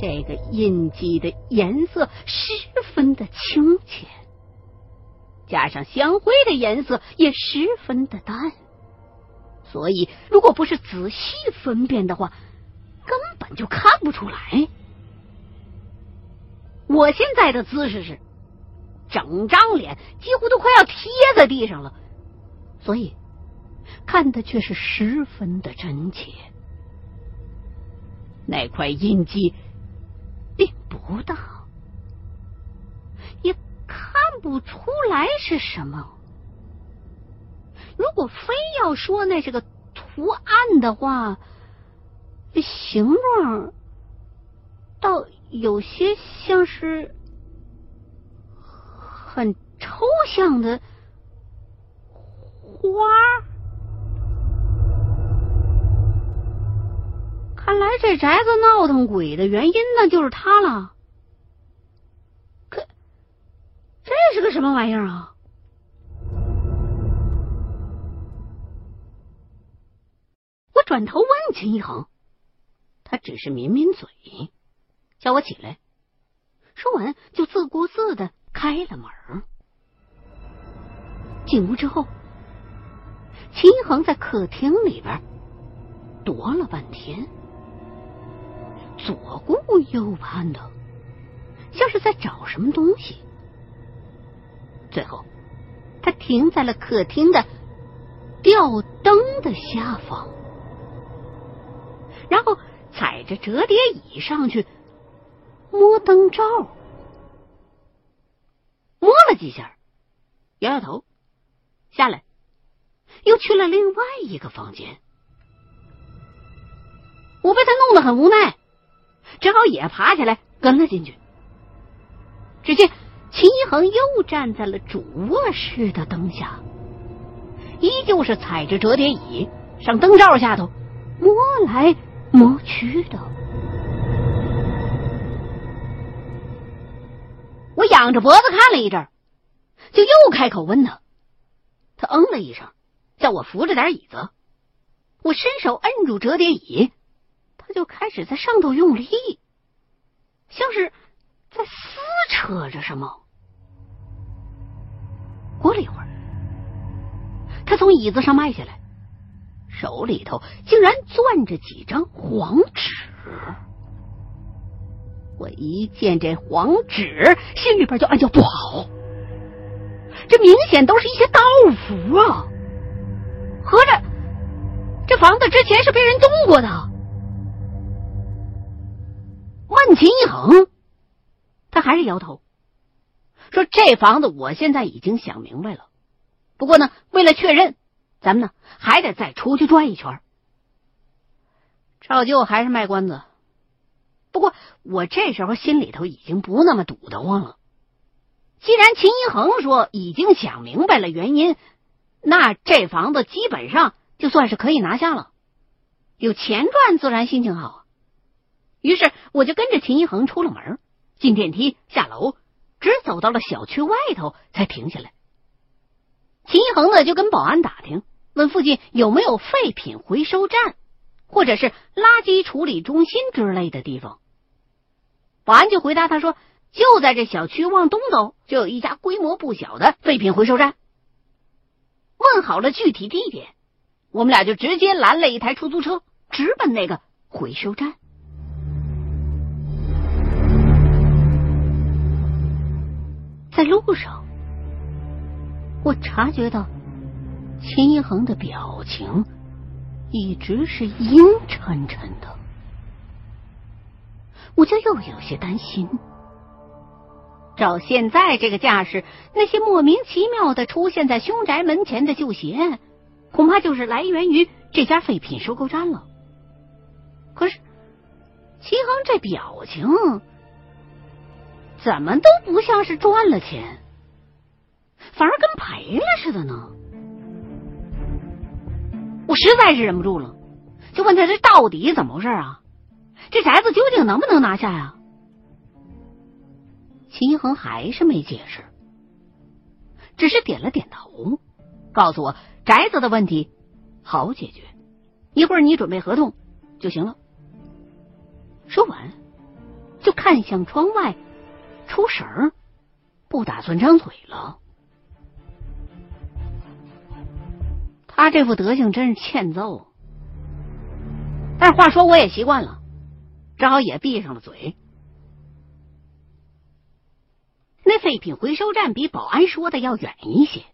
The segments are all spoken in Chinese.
这个印记的颜色十分的清浅，加上香灰的颜色也十分的淡，所以如果不是仔细分辨的话，根本就看不出来。我现在的姿势是，整张脸几乎都快要贴在地上了，所以看的却是十分的真切。那块印记并不大，也看不出来是什么。如果非要说那是个图案的话，形状倒有些像是很抽象的花。看来这宅子闹腾鬼的原因呢，就是他了。可这是个什么玩意儿啊？我转头问秦一恒，他只是抿抿嘴，叫我起来。说完，就自顾自的开了门。进屋之后，秦一恒在客厅里边踱了半天。左顾右盼的，像是在找什么东西。最后，他停在了客厅的吊灯的下方，然后踩着折叠椅上去摸灯罩，摸了几下，摇摇头，下来，又去了另外一个房间。我被他弄得很无奈。只好也爬起来跟了进去。只见秦一恒又站在了主卧室的灯下，依旧是踩着折叠椅上灯罩下头摸来摸去的。我仰着脖子看了一阵，就又开口问他。他嗯了一声，叫我扶着点椅子。我伸手摁住折叠椅。他就开始在上头用力，像是在撕扯着什么。过了一会儿，他从椅子上迈下来，手里头竟然攥着几张黄纸。我一见这黄纸，心里边就暗叫不好。这明显都是一些道符啊！合着这房子之前是被人动过的。问秦一恒，他还是摇头，说：“这房子我现在已经想明白了，不过呢，为了确认，咱们呢还得再出去转一圈。”赵舅还是卖关子，不过我这时候心里头已经不那么堵得慌了。既然秦一恒说已经想明白了原因，那这房子基本上就算是可以拿下了，有钱赚，自然心情好。于是我就跟着秦一恒出了门，进电梯下楼，直走到了小区外头才停下来。秦一恒呢就跟保安打听，问附近有没有废品回收站，或者是垃圾处理中心之类的地方。保安就回答他说，就在这小区往东走，就有一家规模不小的废品回收站。问好了具体地点，我们俩就直接拦了一台出租车，直奔那个回收站。在路上，我察觉到秦一恒的表情一直是阴沉沉的，我就又有些担心。照现在这个架势，那些莫名其妙的出现在凶宅门前的旧鞋，恐怕就是来源于这家废品收购站了。可是秦恒这表情……怎么都不像是赚了钱，反而跟赔了似的呢？我实在是忍不住了，就问他这到底怎么回事啊？这宅子究竟能不能拿下呀？秦一恒还是没解释，只是点了点头，告诉我宅子的问题好解决，一会儿你准备合同就行了。说完。就看向窗外，出神儿，不打算张嘴了。他这副德行真是欠揍。但是话说，我也习惯了，只好也闭上了嘴。那废品回收站比保安说的要远一些，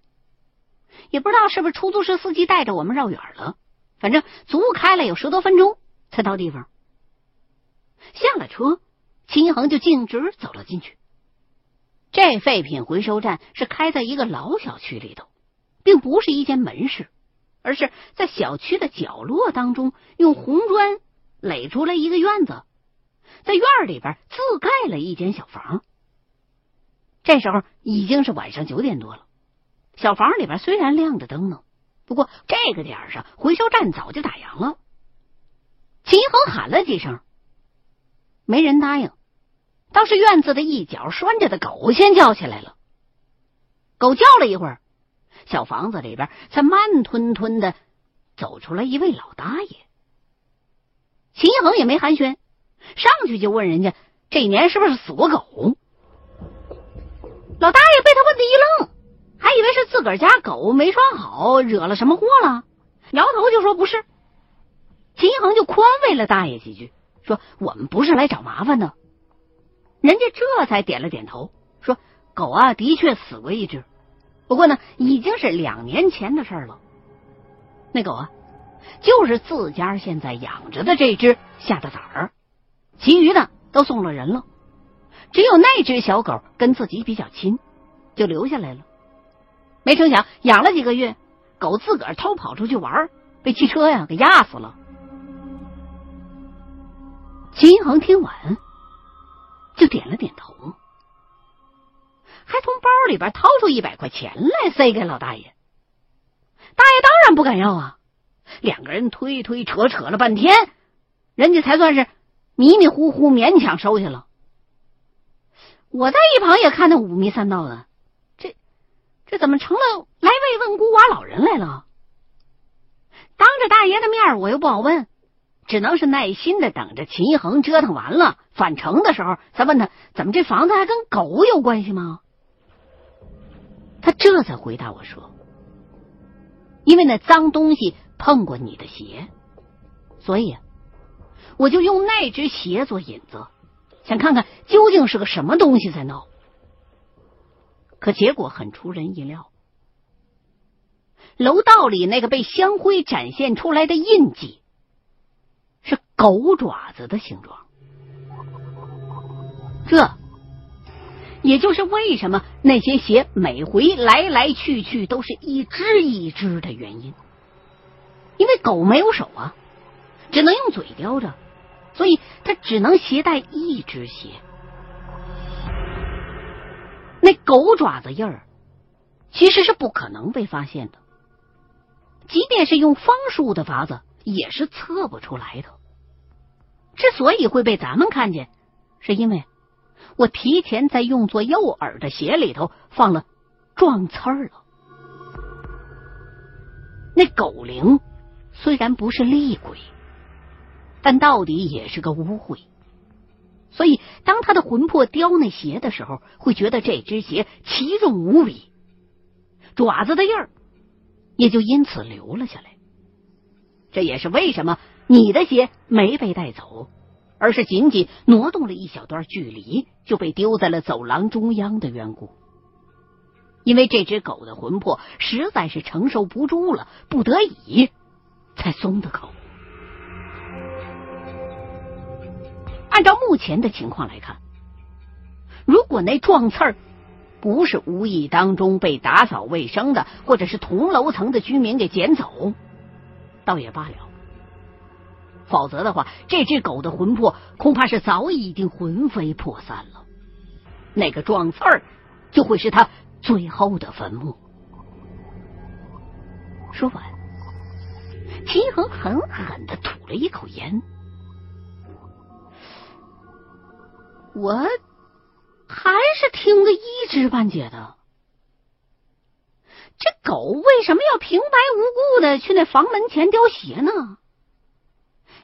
也不知道是不是出租车司机带着我们绕远了，反正足足开了有十多分钟才到地方。下了车，秦一恒就径直走了进去。这废品回收站是开在一个老小区里头，并不是一间门市。而是在小区的角落当中，用红砖垒出了一个院子，在院里边自盖了一间小房。这时候已经是晚上九点多了，小房里边虽然亮着灯呢，不过这个点上回收站早就打烊了。秦恒喊了几声，没人答应，倒是院子的一角拴着的狗先叫起来了。狗叫了一会儿。小房子里边才慢吞吞的走出来一位老大爷。秦一恒也没寒暄，上去就问人家这年是不是死过狗。老大爷被他问的一愣，还以为是自个儿家狗没拴好惹了什么祸了，摇头就说不是。秦一恒就宽慰了大爷几句，说我们不是来找麻烦的。人家这才点了点头，说狗啊的确死过一只。不过呢，已经是两年前的事了。那狗啊，就是自家现在养着的这只下的崽儿，其余的都送了人了。只有那只小狗跟自己比较亲，就留下来了。没成想养了几个月，狗自个儿偷跑出去玩，被汽车呀给压死了。秦恒听完，就点了点头。还从包里边掏出一百块钱来塞给老大爷，大爷当然不敢要啊！两个人推推扯扯了半天，人家才算是迷迷糊糊勉强收下了。我在一旁也看得五迷三道的，这这怎么成了来慰问孤寡老人来了？当着大爷的面，我又不好问，只能是耐心的等着秦一恒折腾完了返程的时候，再问他怎么这房子还跟狗有关系吗？他这才回答我说：“因为那脏东西碰过你的鞋，所以我就用那只鞋做引子，想看看究竟是个什么东西在闹。可结果很出人意料，楼道里那个被香灰展现出来的印记狗爪子的形状，这。”也就是为什么那些鞋每回来来去去都是一只一只的原因，因为狗没有手啊，只能用嘴叼着，所以它只能携带一只鞋。那狗爪子印儿其实是不可能被发现的，即便是用方术的法子也是测不出来的。之所以会被咱们看见，是因为。我提前在用作诱饵的鞋里头放了撞刺儿了。那狗灵虽然不是厉鬼，但到底也是个污秽，所以当他的魂魄叼那鞋的时候，会觉得这只鞋奇重无比，爪子的印儿也就因此留了下来。这也是为什么你的鞋没被带走。而是仅仅挪动了一小段距离，就被丢在了走廊中央的缘故。因为这只狗的魂魄实在是承受不住了，不得已才松的口。按照目前的情况来看，如果那撞刺儿不是无意当中被打扫卫生的或者是同楼层的居民给捡走，倒也罢了。否则的话，这只狗的魂魄恐怕是早已经魂飞魄散了。那个撞刺儿就会是他最后的坟墓。说完，秦恒狠狠的吐了一口烟。我还是听得一知半解的。这狗为什么要平白无故的去那房门前叼鞋呢？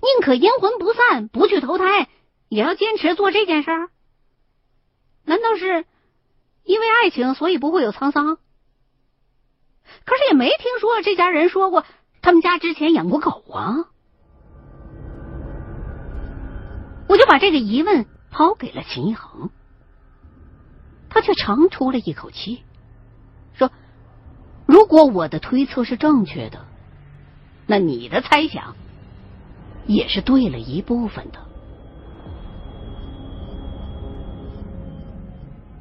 宁可阴魂不散，不去投胎，也要坚持做这件事儿？难道是因为爱情，所以不会有沧桑？可是也没听说这家人说过他们家之前养过狗啊！我就把这个疑问抛给了秦一恒，他却长出了一口气，说：“如果我的推测是正确的，那你的猜想也是对了一部分的。”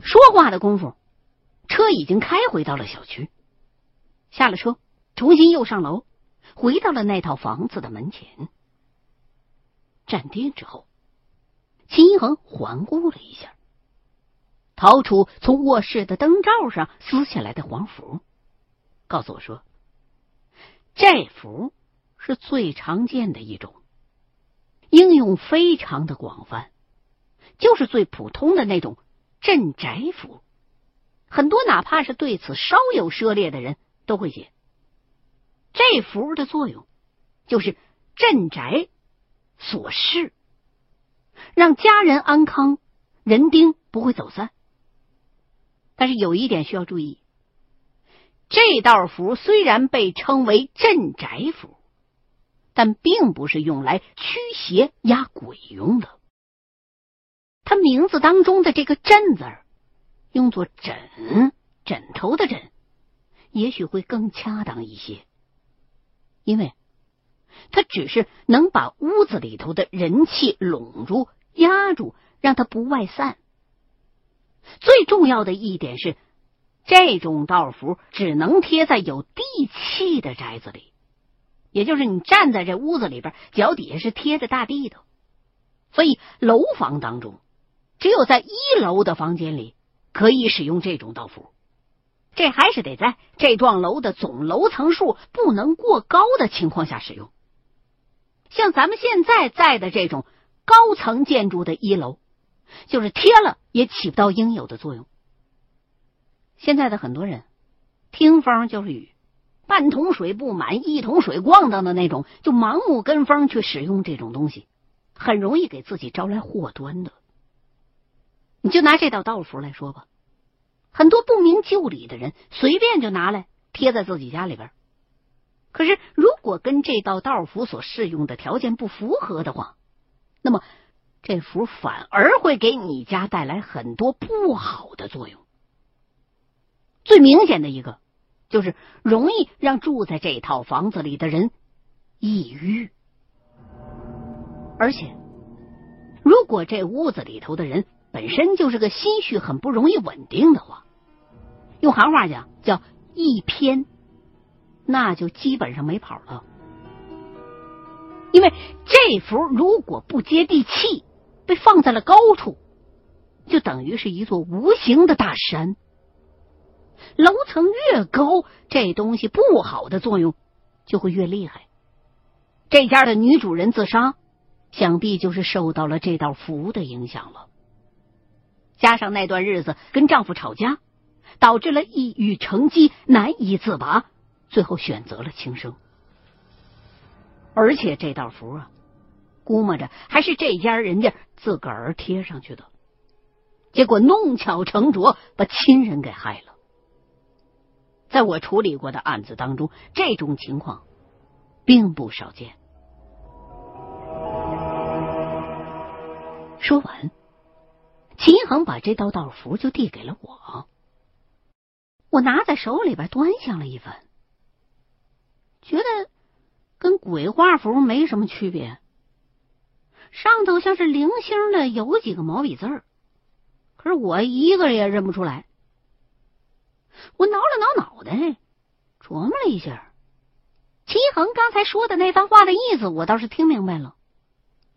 说话的功夫，车已经开回到了小区。下了车，重新又上楼，回到了那套房子的门前。站定之后，秦一恒环顾了一下，掏出从卧室的灯罩上撕下来的黄符，告诉我说：“这符是最常见的一种，应用非常的广泛，就是最普通的那种镇宅符。很多哪怕是对此稍有涉猎的人。”都会写。这符的作用就是镇宅锁室，让家人安康，人丁不会走散。但是有一点需要注意：这道符虽然被称为镇宅符，但并不是用来驱邪压鬼用的。他名字当中的这个“镇”字用作枕，枕头的“枕”。也许会更恰当一些，因为它只是能把屋子里头的人气拢住、压住，让它不外散。最重要的一点是，这种道符只能贴在有地气的宅子里，也就是你站在这屋子里边，脚底下是贴着大地的。所以楼房当中，只有在一楼的房间里可以使用这种道符。这还是得在这幢楼的总楼层数不能过高的情况下使用。像咱们现在在的这种高层建筑的一楼，就是贴了也起不到应有的作用。现在的很多人听风就是雨，半桶水不满一桶水咣当的那种，就盲目跟风去使用这种东西，很容易给自己招来祸端的。你就拿这道道符来说吧。很多不明就里的人随便就拿来贴在自己家里边，可是如果跟这道道符所适用的条件不符合的话，那么这符反而会给你家带来很多不好的作用。最明显的一个就是容易让住在这套房子里的人抑郁，而且如果这屋子里头的人。本身就是个心绪很不容易稳定的话，用行话讲叫一偏，那就基本上没跑了。因为这幅如果不接地气，被放在了高处，就等于是一座无形的大山。楼层越高，这东西不好的作用就会越厉害。这家的女主人自杀，想必就是受到了这道符的影响了。加上那段日子跟丈夫吵架，导致了抑郁成疾，难以自拔，最后选择了轻生。而且这道符啊，估摸着还是这家人家自个儿贴上去的，结果弄巧成拙，把亲人给害了。在我处理过的案子当中，这种情况并不少见。说完。秦恒把这道道符就递给了我，我拿在手里边端详了一番，觉得跟鬼画符没什么区别。上头像是零星的有几个毛笔字儿，可是我一个也认不出来。我挠了挠脑袋，琢磨了一下，齐恒刚才说的那番话的意思，我倒是听明白了。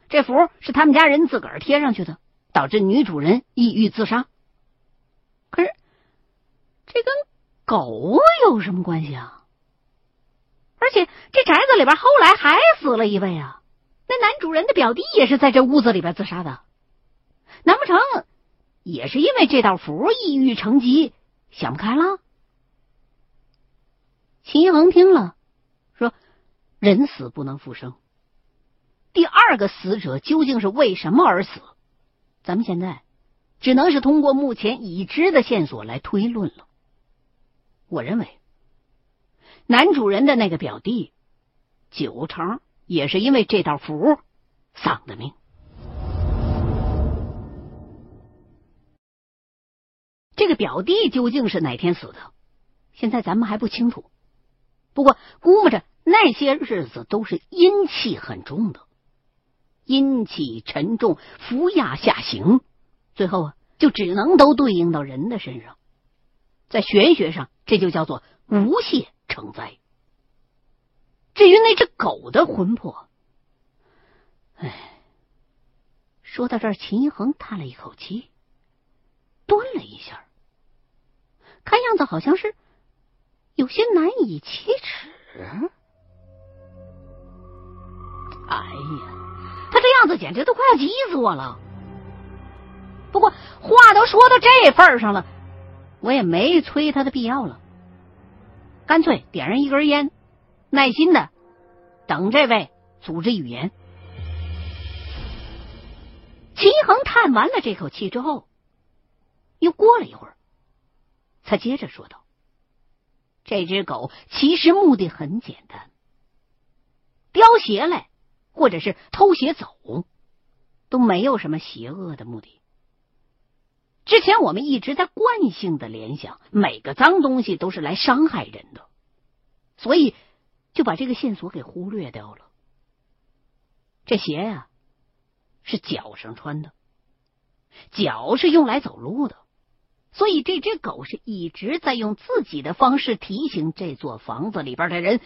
这符是他们家人自个儿贴上去的。导致女主人抑郁自杀，可是这跟狗有什么关系啊？而且这宅子里边后来还死了一位啊，那男主人的表弟也是在这屋子里边自杀的，难不成也是因为这道符抑郁成疾，想不开了？秦一恒听了说：“人死不能复生，第二个死者究竟是为什么而死？”咱们现在只能是通过目前已知的线索来推论了。我认为，男主人的那个表弟，九成也是因为这道符丧的命。这个表弟究竟是哪天死的？现在咱们还不清楚。不过估摸着那些日子都是阴气很重的，阴气沉重，伏压下行，最后啊，就只能都对应到人的身上。在玄学上，这就叫做无懈成灾。至于那只狗的魂魄，哎，说到这儿，秦一恒叹了一口气，顿了一下，看样子好像是。有些难以启齿。哎呀，他这样子简直都快要急死我了。不过话都说到这份上了，我也没催他的必要了。干脆点上一根烟，耐心的等这位组织语言。齐恒叹完了这口气之后，又过了一会儿，他接着说道。这只狗其实目的很简单，叼鞋来，或者是偷鞋走，都没有什么邪恶的目的。之前我们一直在惯性的联想，每个脏东西都是来伤害人的，所以就把这个线索给忽略掉了。这鞋呀，是脚上穿的，脚是用来走路的。所以这只狗是一直在用自己的方式提醒这座房子里边的人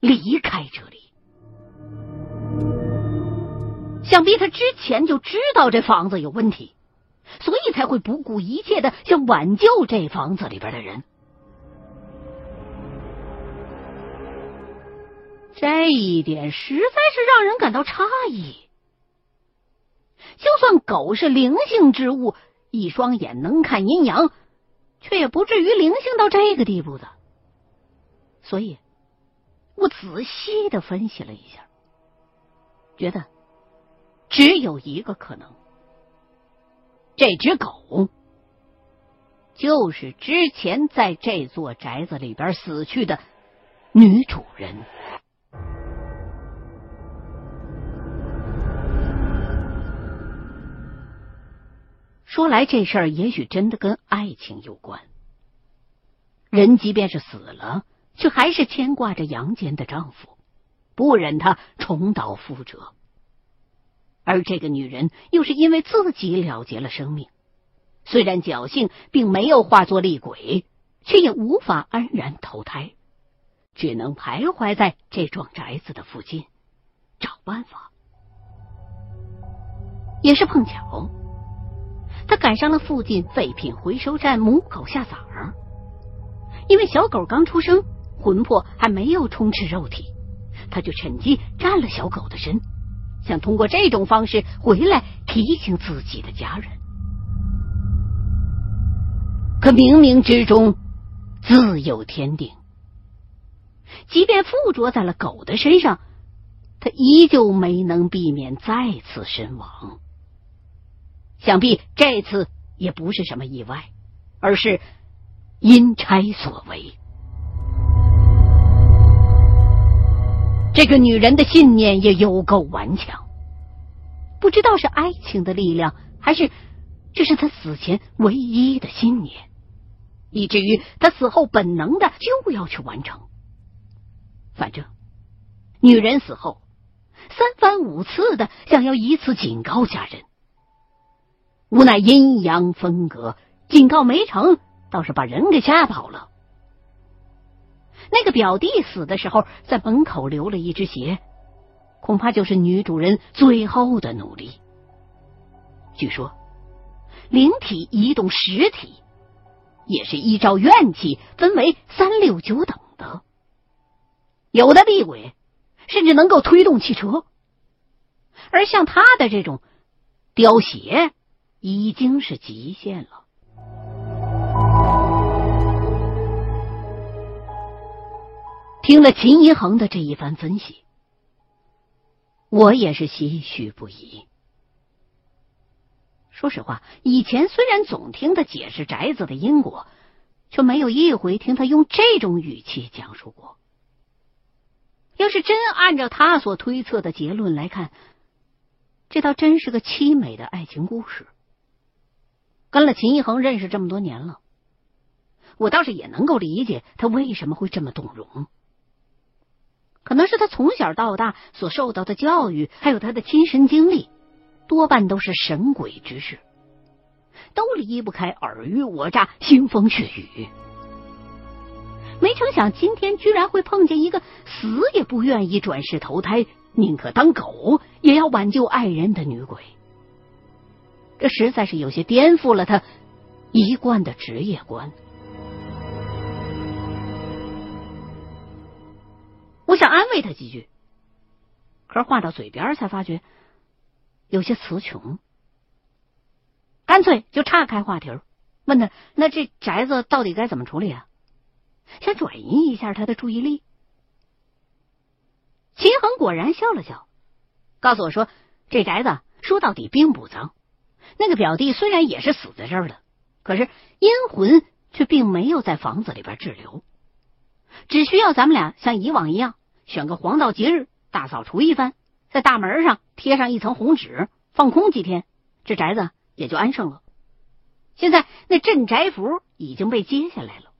离开这里。想必他之前就知道这房子有问题，所以才会不顾一切的想挽救这房子里边的人。这一点实在是让人感到诧异。就算狗是灵性之物。一双眼能看阴阳，却也不至于灵性到这个地步的。所以，我仔细的分析了一下，觉得只有一个可能：这只狗就是之前在这座宅子里边死去的女主人。说来这事儿也许真的跟爱情有关。人即便是死了，却还是牵挂着阳间的丈夫，不忍他重蹈覆辙。而这个女人又是因为自己了结了生命，虽然侥幸并没有化作厉鬼，却也无法安然投胎，只能徘徊在这幢宅子的附近，找办法。也是碰巧。他赶上了附近废品回收站母狗下崽儿，因为小狗刚出生，魂魄还没有充斥肉体，他就趁机占了小狗的身，想通过这种方式回来提醒自己的家人。可冥冥之中自有天定，即便附着在了狗的身上，他依旧没能避免再次身亡。想必这次也不是什么意外，而是阴差所为。这个女人的信念也有够顽强，不知道是爱情的力量，还是这是她死前唯一的信念，以至于她死后本能的就要去完成。反正女人死后三番五次的想要以此警告家人。无奈阴阳分隔，警告没成，倒是把人给吓跑了。那个表弟死的时候，在门口留了一只鞋，恐怕就是女主人最后的努力。据说，灵体移动实体，也是依照怨气分为三六九等的。有的厉鬼甚至能够推动汽车，而像他的这种雕鞋。已经是极限了。听了秦一恒的这一番分析，我也是唏嘘不已。说实话，以前虽然总听他解释宅子的因果，却没有一回听他用这种语气讲述过。要是真按照他所推测的结论来看，这倒真是个凄美的爱情故事。跟了秦一恒认识这么多年了，我倒是也能够理解他为什么会这么动容。可能是他从小到大所受到的教育，还有他的亲身经历，多半都是神鬼之事，都离不开尔虞我诈、腥风血雨。没成想今天居然会碰见一个死也不愿意转世投胎，宁可当狗也要挽救爱人的女鬼。这实在是有些颠覆了他一贯的职业观。我想安慰他几句，可是话到嘴边才发觉有些词穷，干脆就岔开话题问他：“那这宅子到底该怎么处理啊？”想转移一下他的注意力。秦恒果然笑了笑，告诉我说：“这宅子说到底并不脏。那个表弟虽然也是死在这儿的，可是阴魂却并没有在房子里边滞留。只需要咱们俩像以往一样，选个黄道节日大扫除一番，在大门上贴上一层红纸，放空几天，这宅子也就安生了。现在那镇宅符已经被揭下来了。”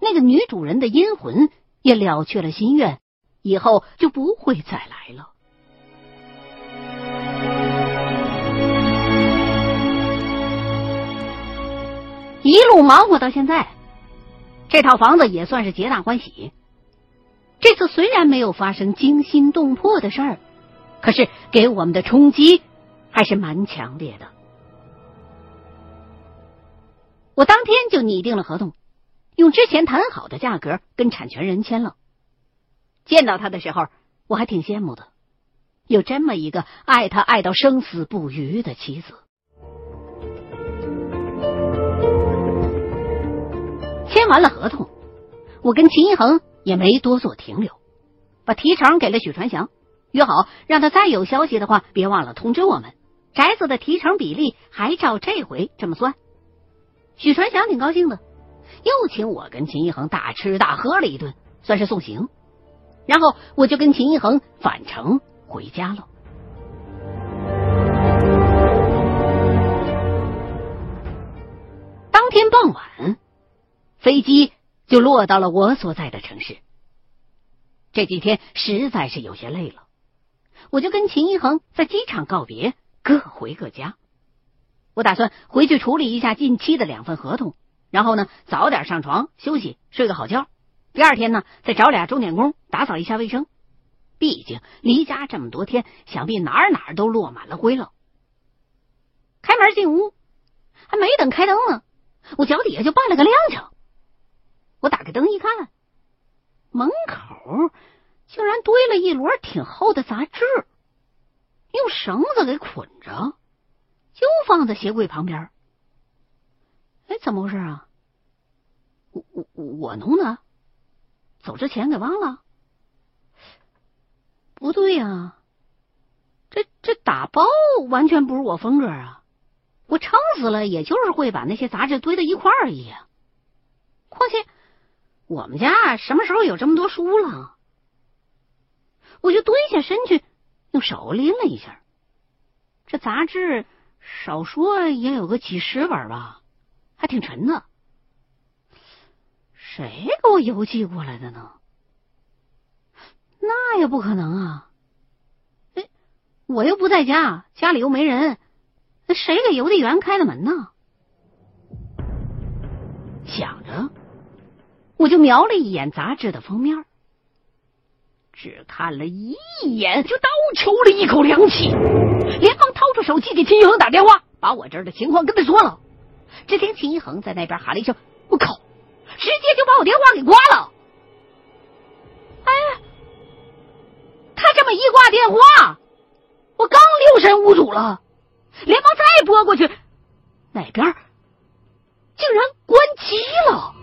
那个女主人的阴魂也了却了心愿，以后就不会再来了。一路忙活到现在，这套房子也算是皆大欢喜。这次虽然没有发生惊心动魄的事儿，可是给我们的冲击还是蛮强烈的。我当天就拟定了合同。用之前谈好的价格跟产权人签了。见到他的时候，我还挺羡慕的，有这么一个爱他爱到生死不渝的妻子。签完了合同，我跟秦一恒也没多做停留，把提成给了许传祥，约好让他再有消息的话，别忘了通知我们。宅子的提成比例还照这回这么算。许传祥挺高兴的。又请我跟秦一恒大吃大喝了一顿，算是送行。然后我就跟秦一恒返程回家了。当天傍晚，飞机就落到了我所在的城市。这几天实在是有些累了，我就跟秦一恒在机场告别，各回各家。我打算回去处理一下近期的两份合同。然后呢，早点上床休息，睡个好觉。第二天呢，再找俩钟点工打扫一下卫生。毕竟离家这么多天，想必哪儿哪儿都落满了灰了。开门进屋，还没等开灯呢，我脚底下就绊了个踉跄。我打开灯一看，门口竟然堆了一摞挺厚的杂志，用绳子给捆着，就放在鞋柜旁边。哎，怎么回事啊？我我我弄的，走之前给忘了。不对呀，这这打包完全不是我风格啊！我撑死了，也就是会把那些杂志堆在一块儿而已。况且我们家什么时候有这么多书了？我就蹲下身去，用手拎了一下，这杂志少说也有个几十本吧。还挺沉的，谁给我邮寄过来的呢？那也不可能啊！哎，我又不在家，家里又没人，那谁给邮递员开的门呢？想着，我就瞄了一眼杂志的封面，只看了一眼，就倒抽了一口凉气，连忙掏出手机给秦一恒打电话，把我这儿的情况跟他说了。只听秦一恒在那边喊了一声：“我靠！”直接就把我电话给挂了。哎，他这么一挂电话，我刚六神无主了，连忙再拨过去，那边竟然关机了。